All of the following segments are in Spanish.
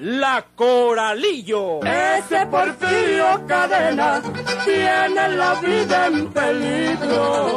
La Coralillo. Ese Porfirio Cadena tiene la vida en peligro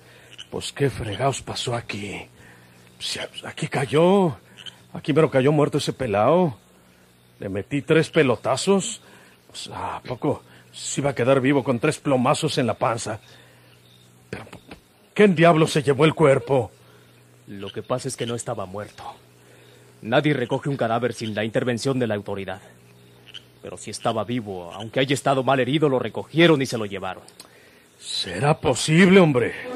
Pues qué fregados pasó aquí. aquí cayó. Aquí me lo cayó muerto ese pelao. Le metí tres pelotazos. Pues, ¿A poco se iba a quedar vivo con tres plomazos en la panza? Pero, ¿qué diablo se llevó el cuerpo? Lo que pasa es que no estaba muerto. Nadie recoge un cadáver sin la intervención de la autoridad. Pero si estaba vivo, aunque haya estado mal herido, lo recogieron y se lo llevaron. ¿Será posible, hombre?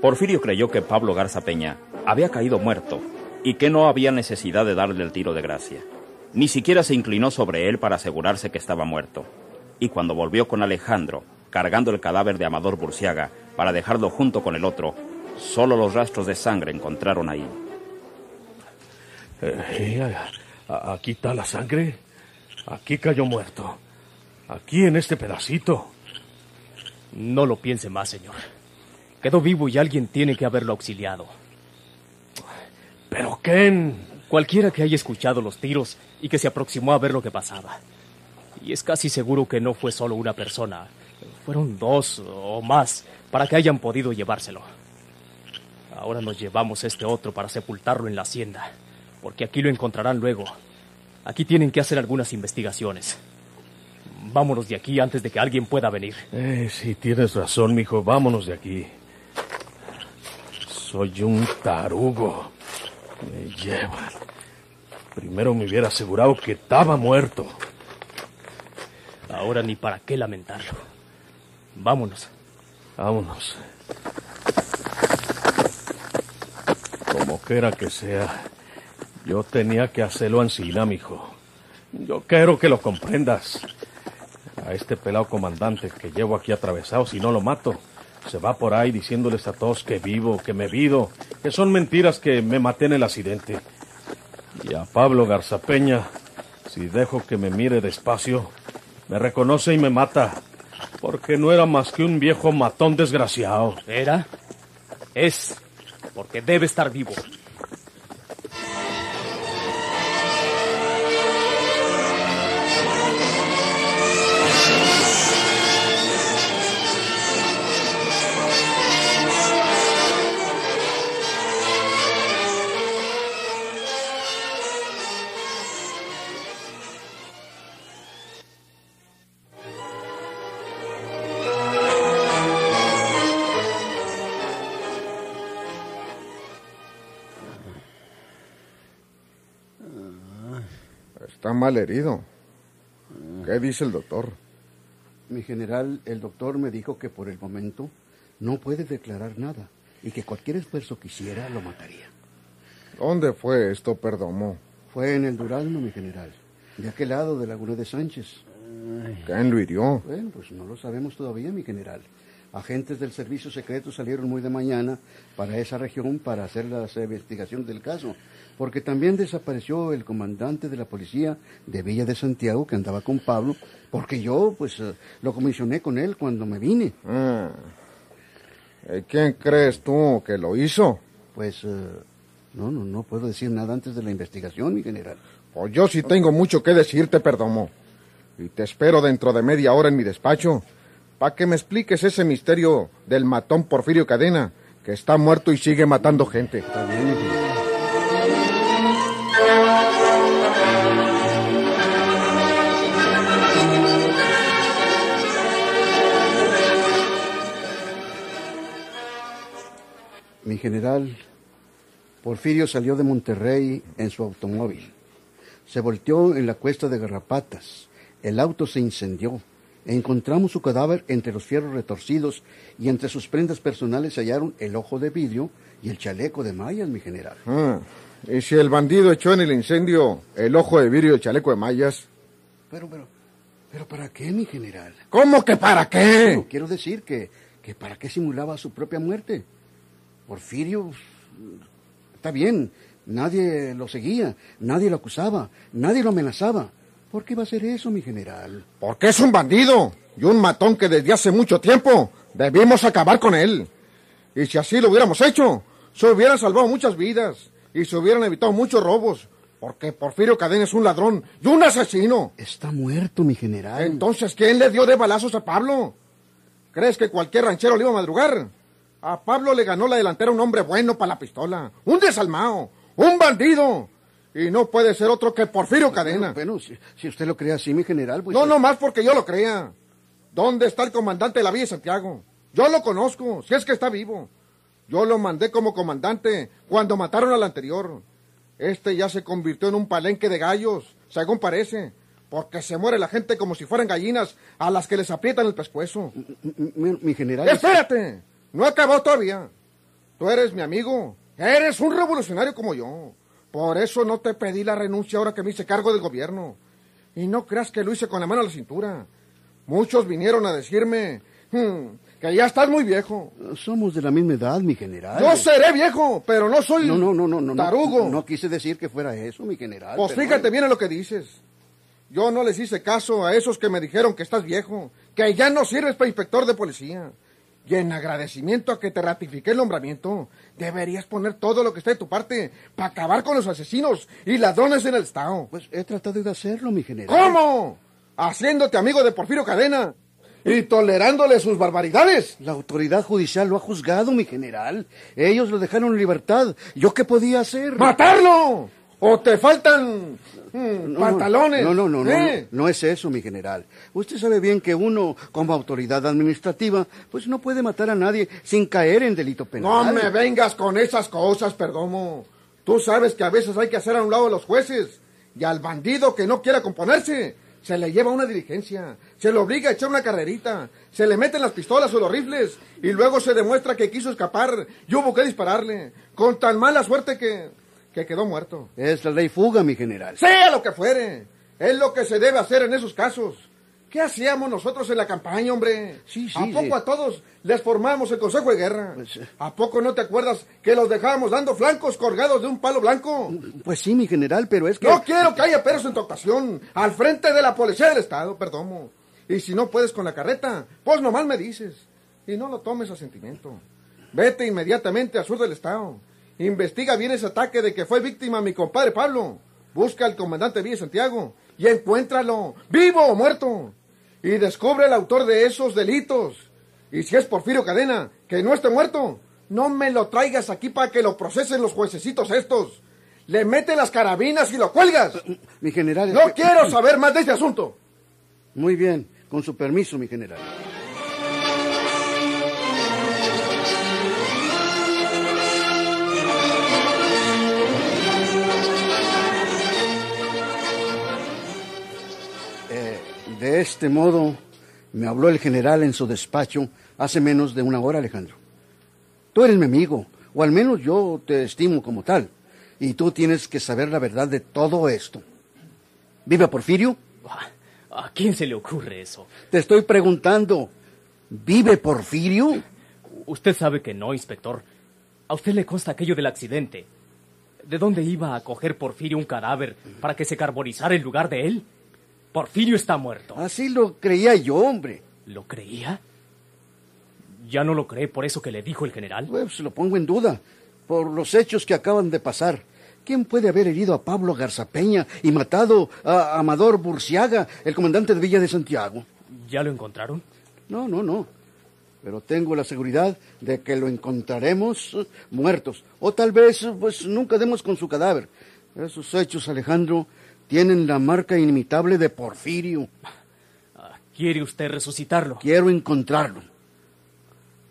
Porfirio creyó que Pablo Garza Peña había caído muerto y que no había necesidad de darle el tiro de gracia. Ni siquiera se inclinó sobre él para asegurarse que estaba muerto. Y cuando volvió con Alejandro, cargando el cadáver de Amador Burciaga para dejarlo junto con el otro, solo los rastros de sangre encontraron ahí. Eh, aquí está la sangre. Aquí cayó muerto. Aquí en este pedacito. No lo piense más, señor. Quedó vivo y alguien tiene que haberlo auxiliado. ¿Pero Ken? Cualquiera que haya escuchado los tiros y que se aproximó a ver lo que pasaba. Y es casi seguro que no fue solo una persona. Fueron dos o más para que hayan podido llevárselo. Ahora nos llevamos este otro para sepultarlo en la hacienda, porque aquí lo encontrarán luego. Aquí tienen que hacer algunas investigaciones. Vámonos de aquí antes de que alguien pueda venir. Eh, sí, tienes razón, mijo. Vámonos de aquí. Soy un tarugo. Me llevan. Primero me hubiera asegurado que estaba muerto. Ahora ni para qué lamentarlo. Vámonos. Vámonos. Como quiera que sea, yo tenía que hacerlo ansina, mijo. Yo quiero que lo comprendas. A este pelado comandante que llevo aquí atravesado, si no lo mato, se va por ahí diciéndoles a todos que vivo, que me vido, que son mentiras que me maté en el accidente. Y a Pablo Garzapeña, si dejo que me mire despacio, me reconoce y me mata, porque no era más que un viejo matón desgraciado. ¿Era? Es, porque debe estar vivo. Mal herido. ¿Qué dice el doctor? Mi general, el doctor me dijo que por el momento no puede declarar nada y que cualquier esfuerzo que hiciera lo mataría. ¿Dónde fue esto, Perdomo? Fue en el Duralno, mi general, de aquel lado de Laguna de Sánchez. ¿Quién lo hirió? Bueno, pues no lo sabemos todavía, mi general. Agentes del servicio secreto salieron muy de mañana para esa región para hacer las investigaciones del caso porque también desapareció el comandante de la policía de Villa de Santiago que andaba con Pablo, porque yo pues eh, lo comisioné con él cuando me vine. Ah. ¿Quién crees tú que lo hizo? Pues eh, no, no, no puedo decir nada antes de la investigación, mi general. Pues yo sí tengo mucho que decirte, Perdomo. Y te espero dentro de media hora en mi despacho, para que me expliques ese misterio del matón Porfirio Cadena, que está muerto y sigue matando gente. Está bien, Mi general, Porfirio salió de Monterrey en su automóvil. Se volteó en la cuesta de Garrapatas. El auto se incendió. Encontramos su cadáver entre los fierros retorcidos y entre sus prendas personales se hallaron el ojo de vidrio y el chaleco de mallas, mi general. Ah, y si el bandido echó en el incendio el ojo de vidrio y el chaleco de mallas. Pero, pero, pero ¿para qué, mi general? ¿Cómo que para qué? No, quiero decir que, que ¿para qué simulaba su propia muerte? Porfirio, está bien, nadie lo seguía, nadie lo acusaba, nadie lo amenazaba. ¿Por qué va a hacer eso, mi general? Porque es un bandido y un matón que desde hace mucho tiempo debimos acabar con él. Y si así lo hubiéramos hecho, se hubieran salvado muchas vidas y se hubieran evitado muchos robos. Porque Porfirio Cadena es un ladrón y un asesino. Está muerto, mi general. Entonces, ¿quién le dio de balazos a Pablo? ¿Crees que cualquier ranchero le iba a madrugar? A Pablo le ganó la delantera un hombre bueno para la pistola, un desalmado, un bandido. Y no puede ser otro que Porfirio Cadena. Bueno, bueno, si, si usted lo cree así, mi general, pues... No, no más porque yo lo crea. ¿Dónde está el comandante de la Villa de Santiago? Yo lo conozco, si es que está vivo. Yo lo mandé como comandante cuando mataron al anterior. Este ya se convirtió en un palenque de gallos, según parece, porque se muere la gente como si fueran gallinas a las que les aprietan el pescuezo. Mi, mi- mi general... ¡Espérate! No acabó todavía. Tú eres mi amigo. Eres un revolucionario como yo. Por eso no te pedí la renuncia ahora que me hice cargo del gobierno. Y no creas que lo hice con la mano a la cintura. Muchos vinieron a decirme "Hmm, que ya estás muy viejo. Somos de la misma edad, mi general. Yo seré viejo, pero no soy No, no, no, no, no. no, tarugo. No, quise decir que fuera eso, mi general. Pues pero- fíjate bien en lo que dices. Yo no les hice caso a esos que me dijeron que estás viejo, que ya no sirves para inspector de policía. Y en agradecimiento a que te ratifiqué el nombramiento, deberías poner todo lo que esté de tu parte para acabar con los asesinos y ladrones en el Estado. Pues he tratado de hacerlo, mi general. ¿Cómo? Haciéndote amigo de Porfirio Cadena y tolerándole sus barbaridades. La autoridad judicial lo ha juzgado, mi general. Ellos lo dejaron en libertad. ¿Yo qué podía hacer? ¡Matarlo! ¿O te faltan mm, No, no, pantalones? No, no, no, no, ¿Eh? no, no es eso, mi general. Usted sabe bien que uno, como autoridad administrativa, pues no puede matar a nadie sin caer en delito No penal. me vengas con esas cosas, Perdomo. Tú sabes que a veces hay que hacer a un lado a los jueces. Y al bandido que no quiera componerse, se le lleva una diligencia. Se le obliga a echar una carrerita. Se le meten las pistolas o los rifles. Y luego se demuestra que quiso escapar y hubo que dispararle. Con tan mala suerte que, que quedó muerto. Es la ley fuga, mi general. Sea lo que fuere. Es lo que se debe hacer en esos casos. ¿Qué hacíamos nosotros en la campaña, hombre? Sí, sí, ¿A poco sí. a todos les formamos el Consejo de Guerra? Pues, eh. ¿A poco no te acuerdas que los dejábamos dando flancos colgados de un palo blanco? Pues sí, mi general, pero es que... No quiero que haya perros en tu actuación, al frente de la policía del Estado, perdón. Y si no puedes con la carreta, pues nomás me dices. Y no lo tomes a sentimiento. Vete inmediatamente al sur del Estado. Investiga bien ese ataque de que fue víctima mi compadre Pablo. Busca al comandante Villa Santiago y encuéntralo, vivo o muerto. Y descubre al autor de esos delitos. Y si es Porfirio Cadena, que no esté muerto, no me lo traigas aquí para que lo procesen los juececitos estos. Le mete las carabinas y lo cuelgas. Mi general... No que- quiero saber más de este asunto. Muy bien, con su permiso, mi general. De este modo, me habló el general en su despacho hace menos de una hora, Alejandro. Tú eres mi amigo, o al menos yo te estimo como tal, y tú tienes que saber la verdad de todo esto. ¿Vive Porfirio? ¿A quién se le ocurre eso? Te estoy preguntando, ¿vive Porfirio? Usted sabe que no, inspector. A usted le consta aquello del accidente. ¿De dónde iba a coger Porfirio un cadáver para que se carbonizara en lugar de él? Porfirio está muerto. Así lo creía yo, hombre. ¿Lo creía? ¿Ya no lo cree por eso que le dijo el general? Pues lo pongo en duda, por los hechos que acaban de pasar. ¿Quién puede haber herido a Pablo Garzapeña y matado a Amador Burciaga, el comandante de Villa de Santiago? ¿Ya lo encontraron? No, no, no. Pero tengo la seguridad de que lo encontraremos eh, muertos. O tal vez, pues, nunca demos con su cadáver. Esos hechos, Alejandro, tienen la marca inimitable de Porfirio. ¿Quiere usted resucitarlo? Quiero encontrarlo.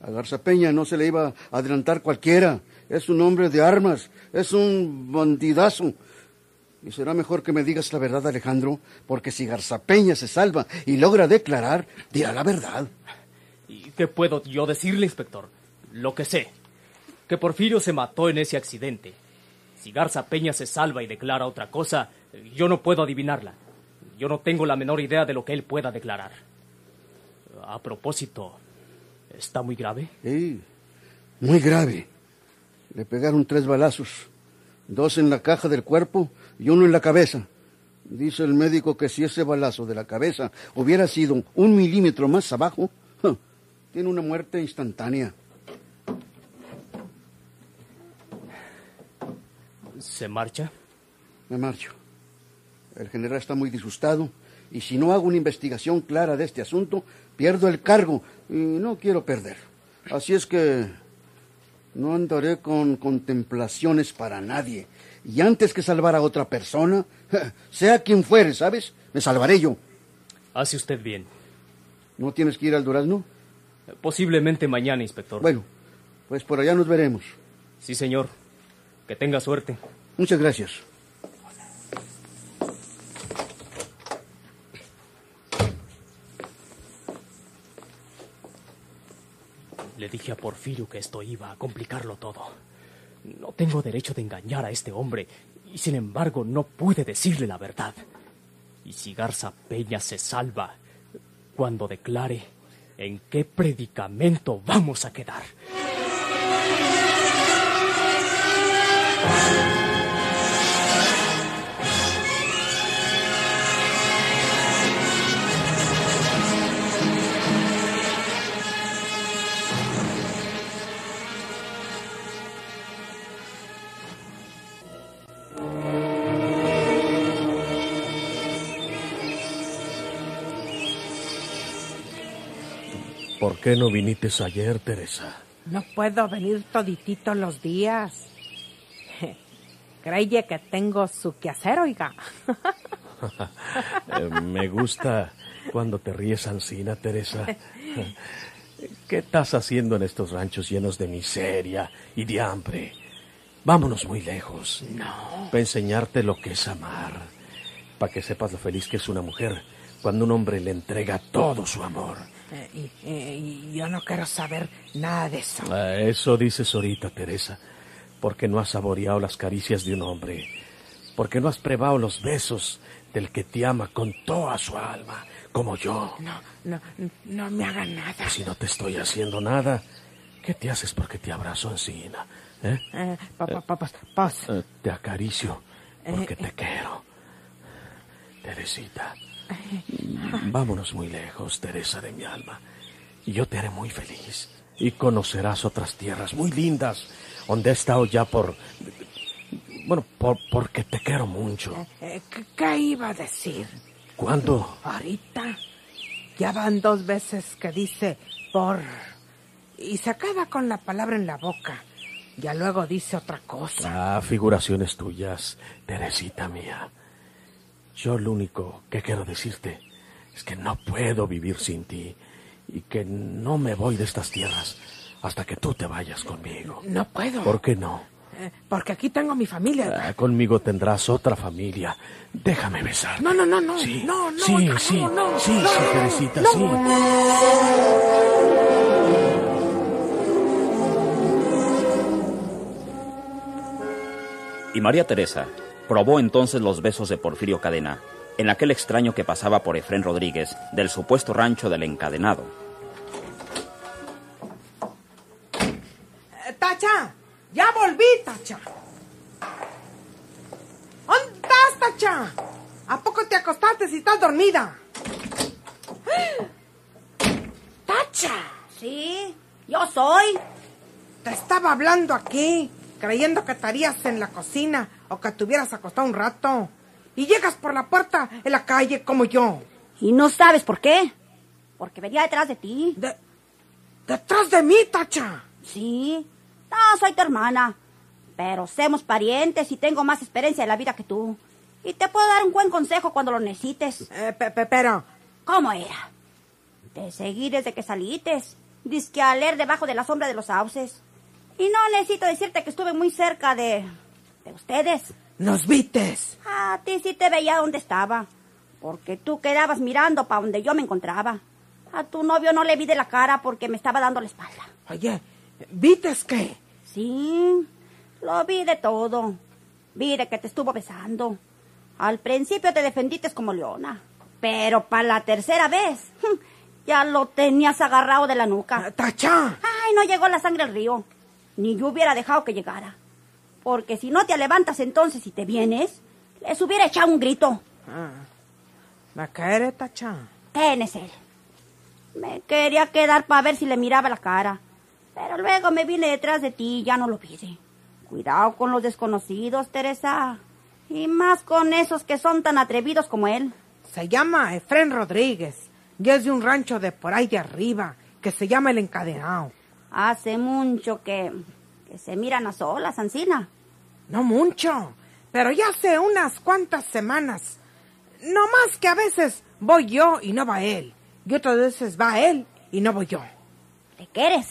A Garza Peña no se le iba a adelantar cualquiera. Es un hombre de armas, es un bandidazo. Y será mejor que me digas la verdad, Alejandro, porque si Garza Peña se salva y logra declarar, dirá la verdad. ¿Y qué puedo yo decirle, inspector? Lo que sé, que Porfirio se mató en ese accidente. Si Garza Peña se salva y declara otra cosa, yo no puedo adivinarla. Yo no tengo la menor idea de lo que él pueda declarar. A propósito, ¿está muy grave? Sí, muy grave. Le pegaron tres balazos, dos en la caja del cuerpo y uno en la cabeza. Dice el médico que si ese balazo de la cabeza hubiera sido un milímetro más abajo, tiene una muerte instantánea. ¿Se marcha? Me marcho. El general está muy disgustado y si no hago una investigación clara de este asunto, pierdo el cargo y no quiero perder. Así es que no andaré con contemplaciones para nadie. Y antes que salvar a otra persona, sea quien fuere, ¿sabes? Me salvaré yo. Hace usted bien. ¿No tienes que ir al Durazno? Posiblemente mañana, inspector. Bueno, pues por allá nos veremos. Sí, señor. Que tenga suerte. Muchas gracias. Le dije a Porfirio que esto iba a complicarlo todo. No tengo derecho de engañar a este hombre y sin embargo no pude decirle la verdad. Y si Garza Peña se salva, cuando declare, ¿en qué predicamento vamos a quedar? ¿Por qué no viniste ayer, Teresa? No puedo venir toditito los días. Creye que tengo su quehacer, oiga. Eh, Me gusta cuando te ríes ansina, Teresa. ¿Qué estás haciendo en estos ranchos llenos de miseria y de hambre? Vámonos muy lejos. No. Para enseñarte lo que es amar. Para que sepas lo feliz que es una mujer cuando un hombre le entrega todo su amor. Eh, y, eh, yo no quiero saber nada de eso. Ah, Eso dices ahorita, Teresa, porque no has saboreado las caricias de un hombre, porque no has probado los besos del que te ama con toda su alma, como yo. No, no, no me haga nada. Si no te estoy haciendo nada, ¿qué te haces porque te abrazo encina? ¿Eh? Eh, pa- pa- pa- Eh, te acaricio porque Eh, te quiero. Teresita, vámonos muy lejos, Teresa de mi alma, y yo te haré muy feliz. Y conocerás otras tierras muy lindas, donde he estado ya por... Bueno, por, porque te quiero mucho. eh, ¿qué, qué iba a decir? ¿Cuándo? Ahorita ya van dos veces que dice por y se queda con la palabra en la boca. Ya luego dice otra cosa. Ah, figuraciones tuyas, Teresita mía. Yo lo único que quiero decirte es que no puedo vivir sin ti y que no me voy de estas tierras hasta que tú te vayas conmigo. No puedo. ¿Por qué no? Eh, porque aquí tengo mi familia. Ah, conmigo tendrás otra familia. Déjame besar. No, no, no, no. Sí, no, no, sí, sí, no, no, sí, no, sí, no, Teresita, no. sí. Y María Teresa probó entonces los besos de Porfirio Cadena en aquel extraño que pasaba por Efrén Rodríguez del supuesto rancho del encadenado. Eh, Tacha, ya volví, Tacha. ¿Dónde estás, Tacha? ¿A poco te acostaste si estás dormida? Tacha, Sí, yo soy. te estaba hablando aquí, creyendo que estarías en la cocina o que te hubieras acostado un rato. Y llegas por la puerta en la calle como yo. ¿Y no sabes por qué? Porque venía detrás de ti. De, detrás de mí, Tacha. Sí. No, soy tu hermana. Pero somos parientes y tengo más experiencia en la vida que tú. Y te puedo dar un buen consejo cuando lo necesites. Eh, pe- pe- pero, ¿Cómo era? Te seguí desde que salites. Disque a leer debajo de la sombra de los sauces. Y no necesito decirte que estuve muy cerca de... de ustedes. ¿Nos vistes? A ti sí te veía donde estaba. Porque tú quedabas mirando para donde yo me encontraba. A tu novio no le vi de la cara porque me estaba dando la espalda. Oye, ¿vistes qué? Sí, lo vi de todo. Vi de que te estuvo besando. Al principio te defendiste como leona. Pero para la tercera vez, ya lo tenías agarrado de la nuca. ¡Tacha! Ay, no llegó la sangre al río. Ni yo hubiera dejado que llegara. Porque si no te levantas entonces y te vienes, les hubiera echado un grito. Ah, ¿Me quiere, Tacha? ¿Quién es él? Me quería quedar para ver si le miraba la cara. Pero luego me vine detrás de ti y ya no lo vi. Cuidado con los desconocidos, Teresa. Y más con esos que son tan atrevidos como él. Se llama Efren Rodríguez y es de un rancho de por ahí de arriba que se llama El Encadenado. Hace mucho que, que se miran a solas, Ancina. No mucho, pero ya hace unas cuantas semanas. No más que a veces voy yo y no va él. Y otras veces va él y no voy yo. ¿Le quieres?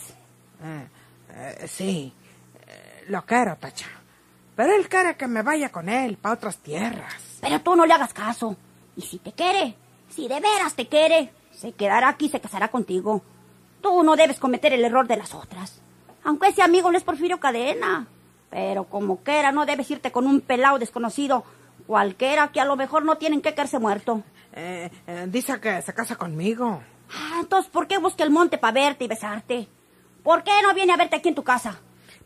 Eh, eh, sí, eh, lo quiero, Tacha. Pero él quiere que me vaya con él para otras tierras. Pero tú no le hagas caso. Y si te quiere, si de veras te quiere, se quedará aquí y se casará contigo. Tú no debes cometer el error de las otras. Aunque ese amigo no es Porfirio Cadena. Pero como quiera, no debes irte con un pelao desconocido. Cualquiera que a lo mejor no tienen que caerse muerto. Eh, eh, dice que se casa conmigo. Ah, entonces, ¿por qué busca el monte para verte y besarte? ¿Por qué no viene a verte aquí en tu casa?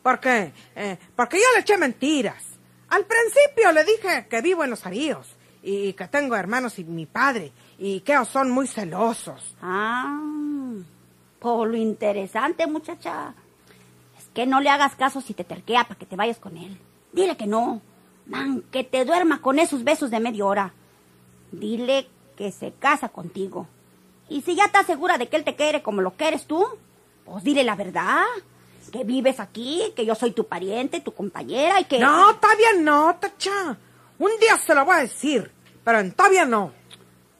¿Por qué? Eh, porque yo le eché mentiras. Al principio le dije que vivo en los aríos y que tengo hermanos y mi padre y que son muy celosos. Ah, por lo interesante, muchacha. Es que no le hagas caso si te terquea para que te vayas con él. Dile que no. Man, que te duerma con esos besos de media hora. Dile que se casa contigo. Y si ya estás segura de que él te quiere como lo quieres tú, pues dile la verdad. Que vives aquí, que yo soy tu pariente, tu compañera y que... No, todavía no, Tacha. Un día se lo voy a decir, pero todavía no.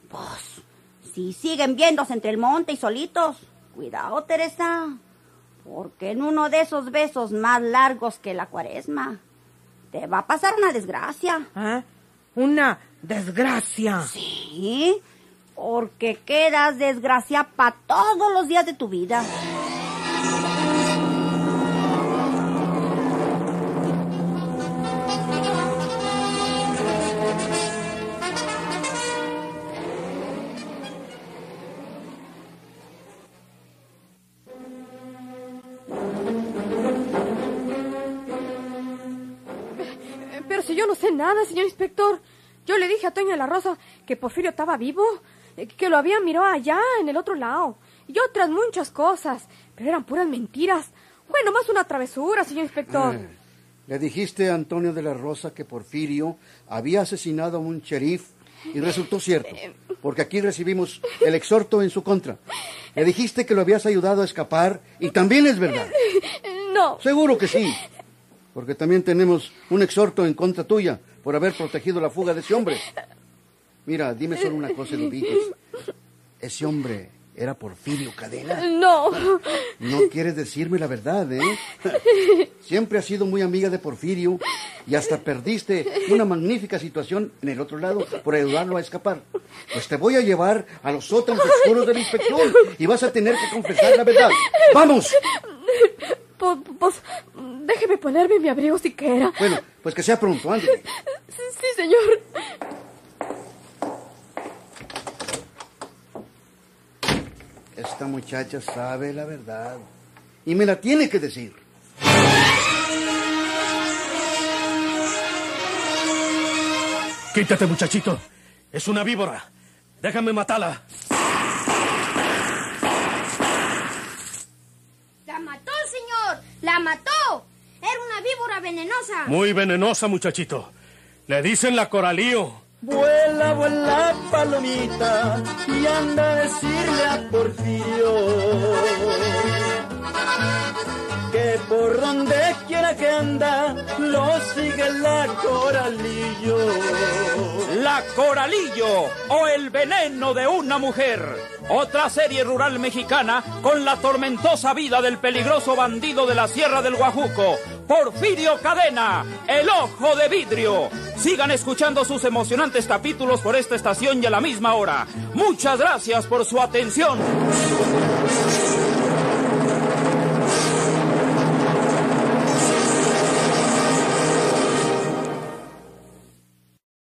Pues, si siguen viéndose entre el monte y solitos, cuidado, Teresa. Porque en uno de esos besos más largos que la cuaresma, te va a pasar una desgracia. ¿Eh? ¿Una desgracia? Sí, porque quedas desgracia para todos los días de tu vida. Nada, señor inspector. Yo le dije a Toña la Rosa que Porfirio estaba vivo, eh, que lo había mirado allá, en el otro lado, y otras muchas cosas, pero eran puras mentiras. Fue nomás una travesura, señor inspector. Eh, le dijiste a Antonio de la Rosa que Porfirio había asesinado a un sheriff y resultó cierto, porque aquí recibimos el exhorto en su contra. Le dijiste que lo habías ayudado a escapar y también es verdad. No. Seguro que sí, porque también tenemos un exhorto en contra tuya por haber protegido la fuga de ese hombre. Mira, dime solo una cosa, Luditos. Ese hombre era Porfirio Cadena. No. No quieres decirme la verdad, ¿eh? Siempre has sido muy amiga de Porfirio y hasta perdiste una magnífica situación en el otro lado por ayudarlo a escapar. Pues te voy a llevar a los sótanos oscuros del inspector y vas a tener que confesar la verdad. ¡Vamos! Pues, pues, déjeme ponerme mi abrigo siquiera. Bueno, pues que sea pronto, ándale. Sí, señor. Esta muchacha sabe la verdad y me la tiene que decir. Quítate, muchachito. Es una víbora. Déjame matarla. ¡La mató, señor! ¡La mató! Era una víbora venenosa. Muy venenosa, muchachito. Le dicen la coralío. Vuela, vuela, palomita, y anda a decirle a Porfirio que por donde quiera que anda lo sigue la coralillo. La Coralillo o el veneno de una mujer. Otra serie rural mexicana con la tormentosa vida del peligroso bandido de la Sierra del Guajuco, Porfirio Cadena, el ojo de vidrio. Sigan escuchando sus emocionantes capítulos por esta estación y a la misma hora. Muchas gracias por su atención.